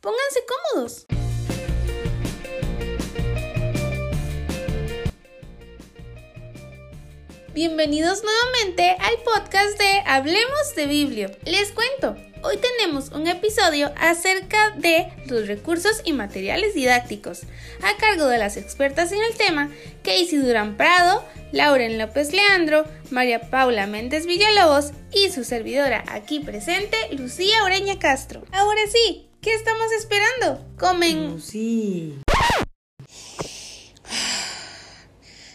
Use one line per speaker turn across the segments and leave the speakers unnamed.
Pónganse cómodos. Bienvenidos nuevamente al podcast de Hablemos de Biblio. Les cuento, hoy tenemos un episodio acerca de los recursos y materiales didácticos, a cargo de las expertas en el tema, Casey Durán Prado, Lauren López Leandro, María Paula Méndez Villalobos y su servidora aquí presente, Lucía Oreña Castro. Ahora sí, ¿qué estamos esperando? Comen.
Sí.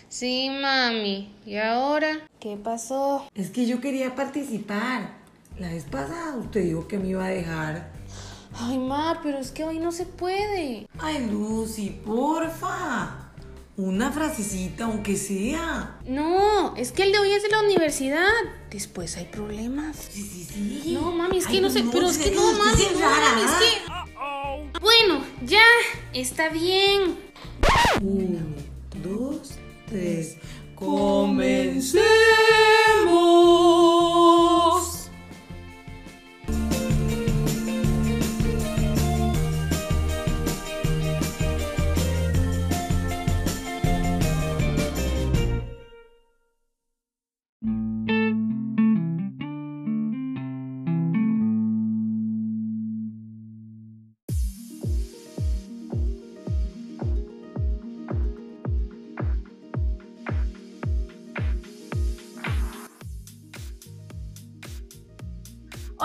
Sí, mami. ¿Y ahora? ¿Qué pasó?
Es que yo quería participar. La vez pasada usted dijo que me iba a dejar.
Ay, ma, pero es que hoy no se puede.
Ay, Lucy, porfa. Una frasecita, aunque sea.
No, es que el de hoy es de la universidad. Después hay problemas.
Sí, sí, sí.
No, mami, es que
Ay,
no sé, pero es que no, mami, no, mami, es que... Bueno, ya, está bien.
Uno, dos, tres.
Comencemos.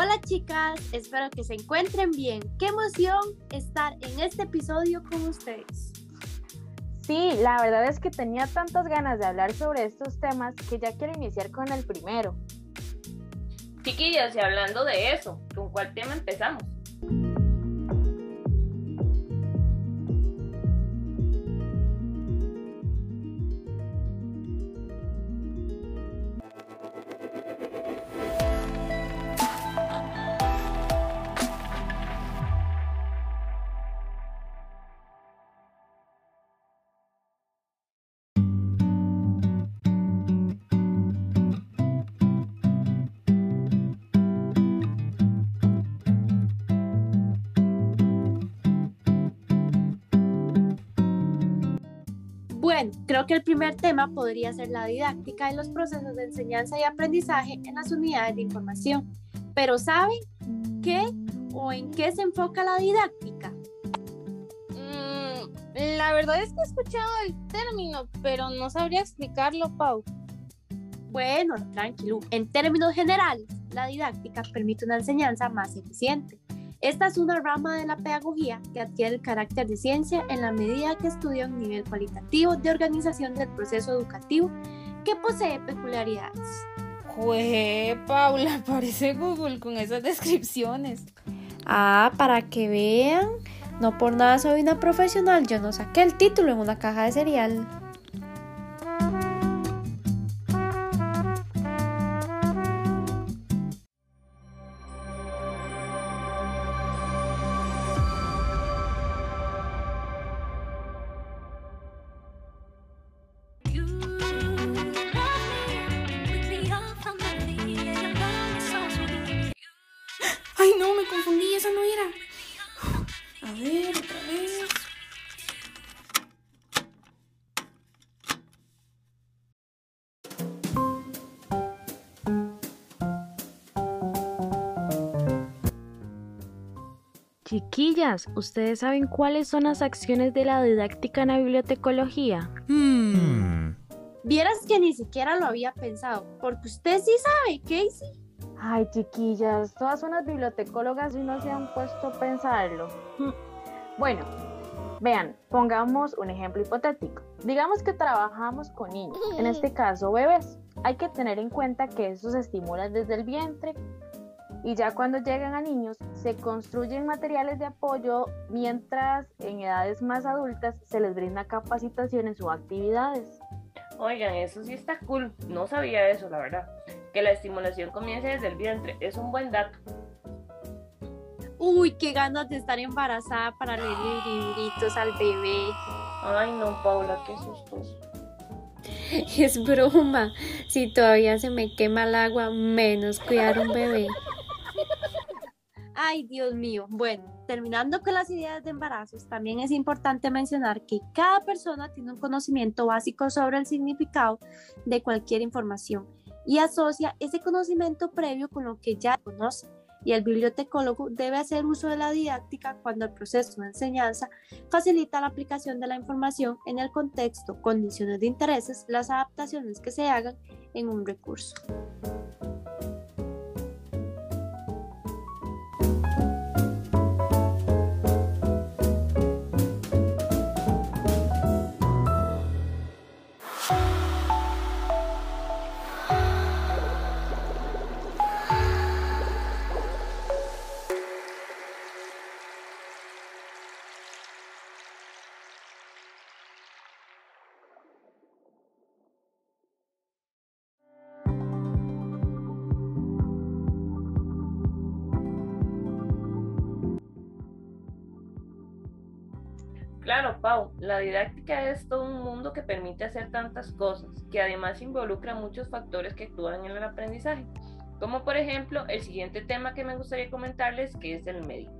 Hola chicas, espero que se encuentren bien. Qué emoción estar en este episodio con ustedes.
Sí, la verdad es que tenía tantas ganas de hablar sobre estos temas que ya quiero iniciar con el primero.
Chiquillas, y hablando de eso, ¿con cuál tema empezamos?
Bueno, creo que el primer tema podría ser la didáctica y los procesos de enseñanza y aprendizaje en las unidades de información. Pero ¿saben qué o en qué se enfoca la didáctica?
Mm, la verdad es que he escuchado el término, pero no sabría explicarlo, Pau.
Bueno, tranquilo. En términos generales, la didáctica permite una enseñanza más eficiente. Esta es una rama de la pedagogía que adquiere el carácter de ciencia en la medida que estudia un nivel cualitativo de organización del proceso educativo que posee peculiaridades.
Jue, Paula, parece Google con esas descripciones.
Ah, para que vean, no por nada soy una profesional, yo no saqué el título en una caja de cereal.
Chiquillas, ¿ustedes saben cuáles son las acciones de la didáctica en la bibliotecología?
Vieras que ni siquiera lo había pensado, porque usted sí sabe, Casey.
Ay, chiquillas, todas son las bibliotecólogas y no se han puesto a pensarlo. Hmm. Bueno, vean, pongamos un ejemplo hipotético. Digamos que trabajamos con niños, en este caso bebés. Hay que tener en cuenta que estos se estimulan desde el vientre y ya cuando llegan a niños se construyen materiales de apoyo mientras en edades más adultas se les brinda capacitaciones o actividades.
Oigan, eso sí está cool. No sabía eso, la verdad. Que la estimulación comience desde el vientre. Es un buen dato.
Uy, qué ganas de estar embarazada para leer libritos al bebé.
Ay, no, Paula, qué sustos.
Es broma. Si todavía se me quema el agua, menos cuidar un bebé.
Ay, Dios mío. Bueno, Terminando con las ideas de embarazos, también es importante mencionar que cada persona tiene un conocimiento básico sobre el significado de cualquier información y asocia ese conocimiento previo con lo que ya conoce. Y el bibliotecólogo debe hacer uso de la didáctica cuando el proceso de enseñanza facilita la aplicación de la información en el contexto, condiciones de intereses, las adaptaciones que se hagan en un recurso.
Claro, Pau, la didáctica es todo un mundo que permite hacer tantas cosas, que además involucra muchos factores que actúan en el aprendizaje, como por ejemplo el siguiente tema que me gustaría comentarles, que es el medio.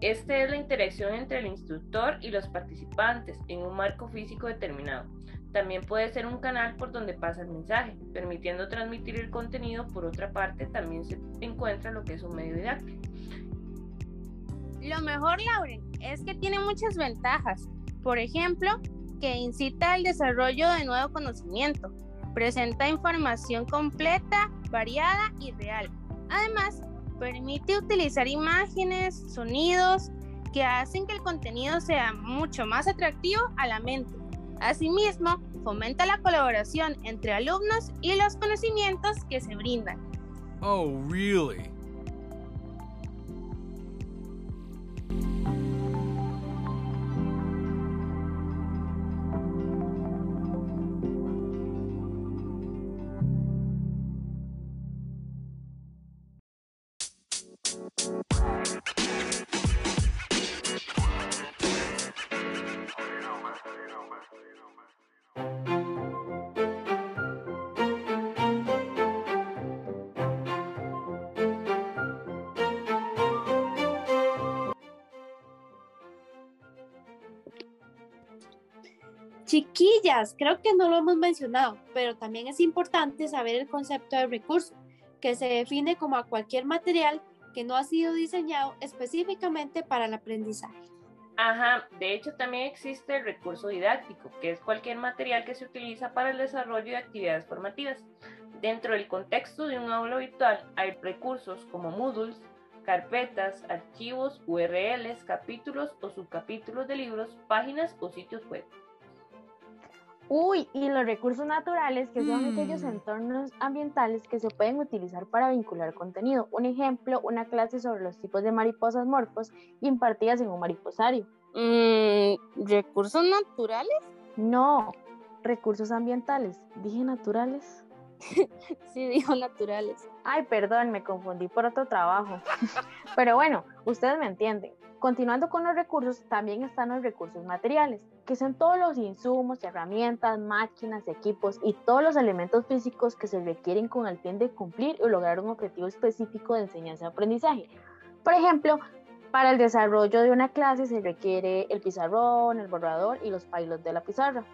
Este es la interacción entre el instructor y los participantes en un marco físico determinado. También puede ser un canal por donde pasa el mensaje, permitiendo transmitir el contenido. Por otra parte, también se encuentra lo que es un medio didáctico.
Lo mejor, Lauren, es que tiene muchas ventajas. Por ejemplo, que incita al desarrollo de nuevo conocimiento, presenta información completa, variada y real. Además, permite utilizar imágenes, sonidos, que hacen que el contenido sea mucho más atractivo a la mente. Asimismo, fomenta la colaboración entre alumnos y los conocimientos que se brindan.
Oh, really?
Chiquillas, creo que no lo hemos mencionado, pero también es importante saber el concepto de recurso, que se define como a cualquier material que no ha sido diseñado específicamente para el aprendizaje.
Ajá, de hecho también existe el recurso didáctico, que es cualquier material que se utiliza para el desarrollo de actividades formativas. Dentro del contexto de un aula virtual hay recursos como Moodles, carpetas, archivos, URLs, capítulos o subcapítulos de libros, páginas o sitios web.
Uy, y los recursos naturales, que son aquellos entornos ambientales que se pueden utilizar para vincular contenido. Un ejemplo, una clase sobre los tipos de mariposas morfos impartidas en un mariposario.
Mm, ¿Recursos naturales?
No, recursos ambientales. Dije naturales.
sí, dijo naturales.
Ay, perdón, me confundí por otro trabajo. Pero bueno, ustedes me entienden. Continuando con los recursos, también están los recursos materiales, que son todos los insumos, herramientas, máquinas, equipos y todos los elementos físicos que se requieren con el fin de cumplir o lograr un objetivo específico de enseñanza-aprendizaje. Por ejemplo, para el desarrollo de una clase se requiere el pizarrón, el borrador y los pailos de la pizarra.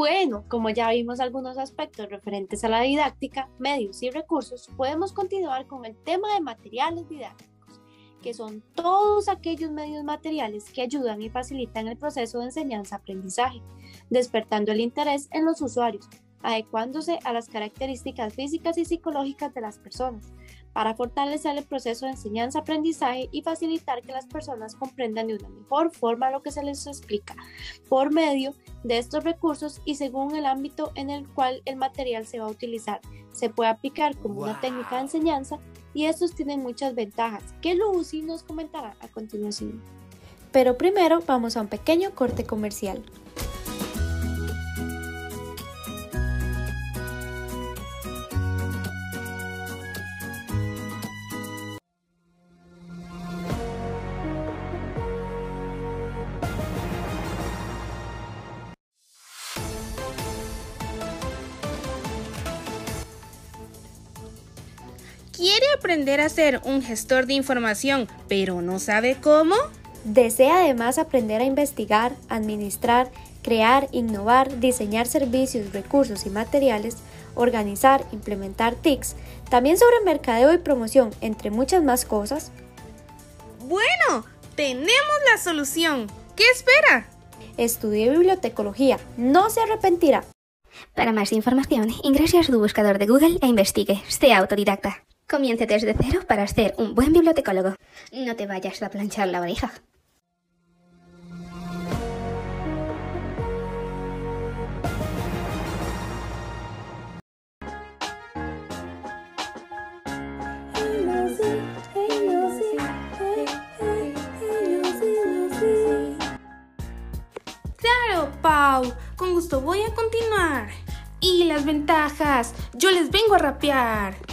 Bueno, como ya vimos algunos aspectos referentes a la didáctica, medios y recursos, podemos continuar con el tema de materiales didácticos, que son todos aquellos medios materiales que ayudan y facilitan el proceso de enseñanza-aprendizaje, despertando el interés en los usuarios, adecuándose a las características físicas y psicológicas de las personas, para fortalecer el proceso de enseñanza-aprendizaje y facilitar que las personas comprendan de una mejor forma lo que se les explica por medio de estos recursos y según el ámbito en el cual el material se va a utilizar. Se puede aplicar como una técnica de enseñanza y estos tienen muchas ventajas que Lucy nos comentará a continuación.
Pero primero vamos a un pequeño corte comercial.
Aprender a ser un gestor de información, pero no sabe cómo?
¿Desea además aprender a investigar, administrar, crear, innovar, diseñar servicios, recursos y materiales, organizar, implementar TICs, también sobre mercadeo y promoción, entre muchas más cosas?
Bueno, tenemos la solución. ¿Qué espera?
Estudie bibliotecología, no se arrepentirá.
Para más información, ingrese a su buscador de Google e investigue. Sea autodidacta. Comience desde cero para ser un buen bibliotecólogo. No te vayas a planchar la oreja.
Claro, Pau. Con gusto voy a continuar. Y las ventajas. Yo les vengo a rapear.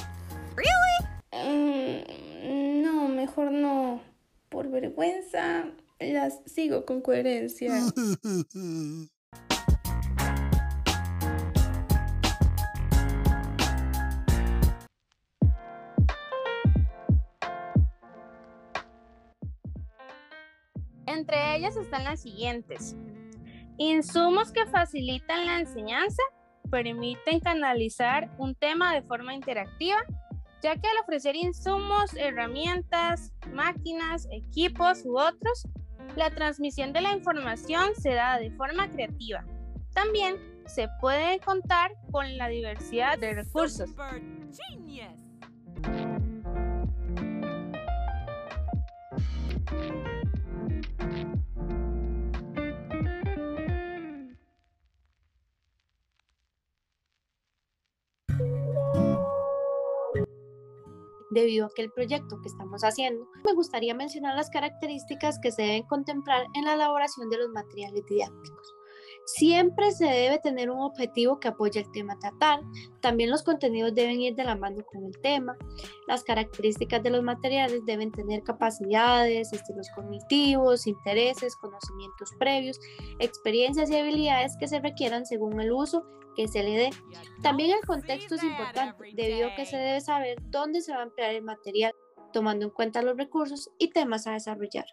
Mm, no, mejor no. Por vergüenza, las sigo con coherencia.
Entre ellas están las siguientes. Insumos que facilitan la enseñanza permiten canalizar un tema de forma interactiva, ya que al ofrecer insumos, herramientas, máquinas, equipos u otros, la transmisión de la información se da de forma creativa. También se puede contar con la diversidad de recursos.
Debido a que el proyecto que estamos haciendo, me gustaría mencionar las características que se deben contemplar en la elaboración de los materiales didácticos. Siempre se debe tener un objetivo que apoye el tema tratar. También los contenidos deben ir de la mano con el tema. Las características de los materiales deben tener capacidades, estilos cognitivos, intereses, conocimientos previos, experiencias y habilidades que se requieran según el uso que se le dé. También el contexto es importante, debido a que se debe saber dónde se va a emplear el material, tomando en cuenta los recursos y temas a desarrollar.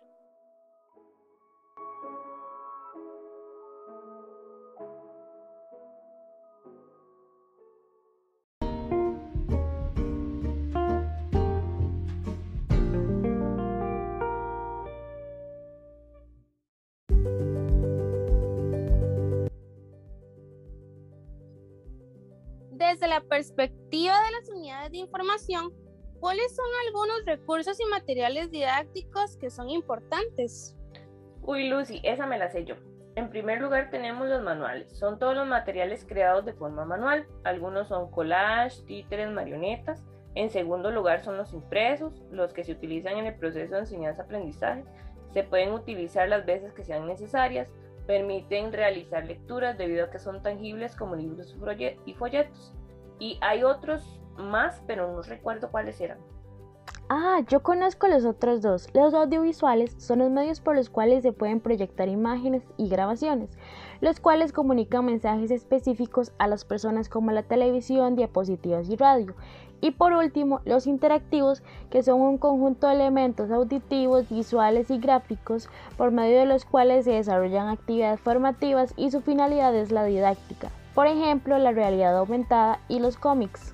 Desde la perspectiva de las unidades de información, ¿cuáles son algunos recursos y materiales didácticos que son importantes?
Uy, Lucy, esa me la sé yo. En primer lugar tenemos los manuales. Son todos los materiales creados de forma manual. Algunos son collage, títeres, marionetas. En segundo lugar son los impresos, los que se utilizan en el proceso de enseñanza-aprendizaje. Se pueden utilizar las veces que sean necesarias. Permiten realizar lecturas debido a que son tangibles como libros y folletos. Y hay otros más, pero no recuerdo cuáles eran.
Ah, yo conozco los otros dos. Los audiovisuales son los medios por los cuales se pueden proyectar imágenes y grabaciones, los cuales comunican mensajes específicos a las personas como la televisión, diapositivas y radio. Y por último, los interactivos, que son un conjunto de elementos auditivos, visuales y gráficos por medio de los cuales se desarrollan actividades formativas y su finalidad es la didáctica. Por ejemplo, la realidad aumentada y los cómics.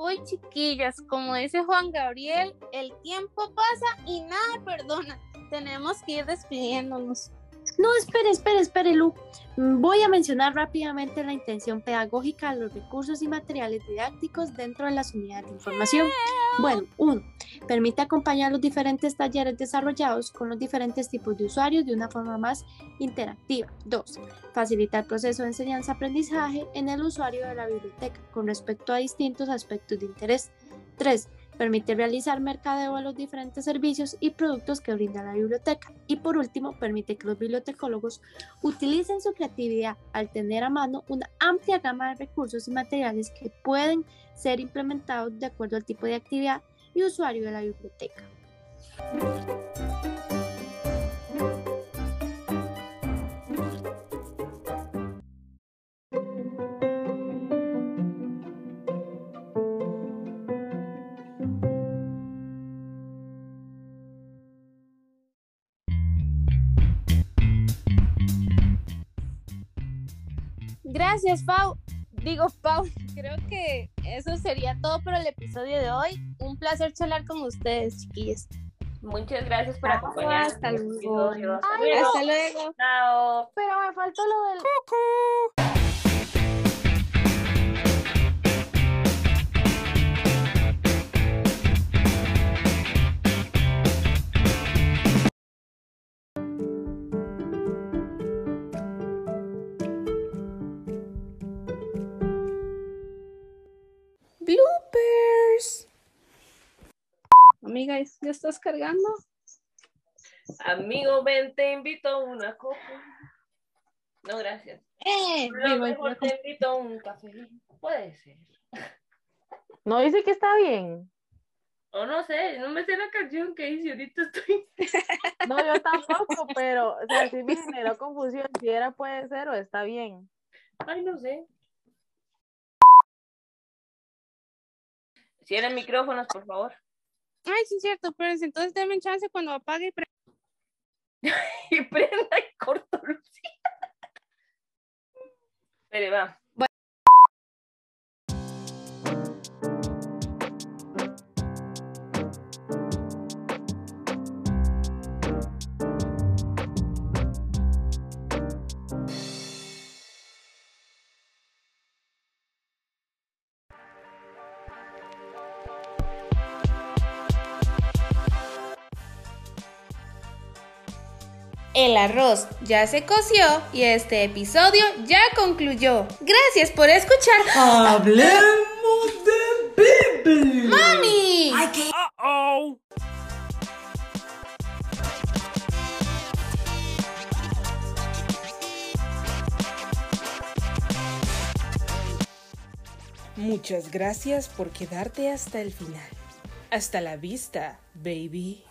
Uy, chiquillas, como dice Juan Gabriel, el tiempo pasa y nada perdona. Tenemos que ir despidiéndonos.
No, espere, espere, espere, Lu. Voy a mencionar rápidamente la intención pedagógica de los recursos y materiales didácticos dentro de las unidades de información. Bueno, uno, permite acompañar los diferentes talleres desarrollados con los diferentes tipos de usuarios de una forma más interactiva. Dos, facilita el proceso de enseñanza-aprendizaje en el usuario de la biblioteca con respecto a distintos aspectos de interés. Tres, Permite realizar mercadeo de los diferentes servicios y productos que brinda la biblioteca. Y por último, permite que los bibliotecólogos utilicen su creatividad al tener a mano una amplia gama de recursos y materiales que pueden ser implementados de acuerdo al tipo de actividad y usuario de la biblioteca.
Gracias, Pau. Digo, Pau, creo que eso sería todo por el episodio de hoy. Un placer charlar con ustedes, chiquillos.
Muchas gracias por acompañarnos.
Hasta luego.
Hasta luego. Chao.
Pero me faltó lo del...
Amiga, ¿ya estás cargando?
Amigo, ven, te invito a una copa. No, gracias.
Eh,
No, mejor te invito a un café. Puede ser.
No dice que está bien.
O no sé, no me sé la canción que hice, ahorita estoy.
No, yo tampoco, pero, o sea, sí me generó confusión si era puede ser o está bien.
Ay, no sé. Cierren micrófonos, por favor.
Ay, sí, es cierto, pero entonces denme chance cuando apague. y pre-
Y prenda y corto. Espere, va.
El arroz ya se coció y este episodio ya concluyó. Gracias por escuchar.
Hablemos de Biblia.
¡Mami!
Uh-oh.
Muchas gracias por quedarte hasta el final. Hasta la vista, baby.